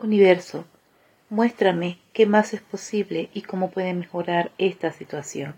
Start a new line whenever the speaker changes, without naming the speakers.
Universo, muéstrame qué más es posible y cómo puede mejorar esta situación.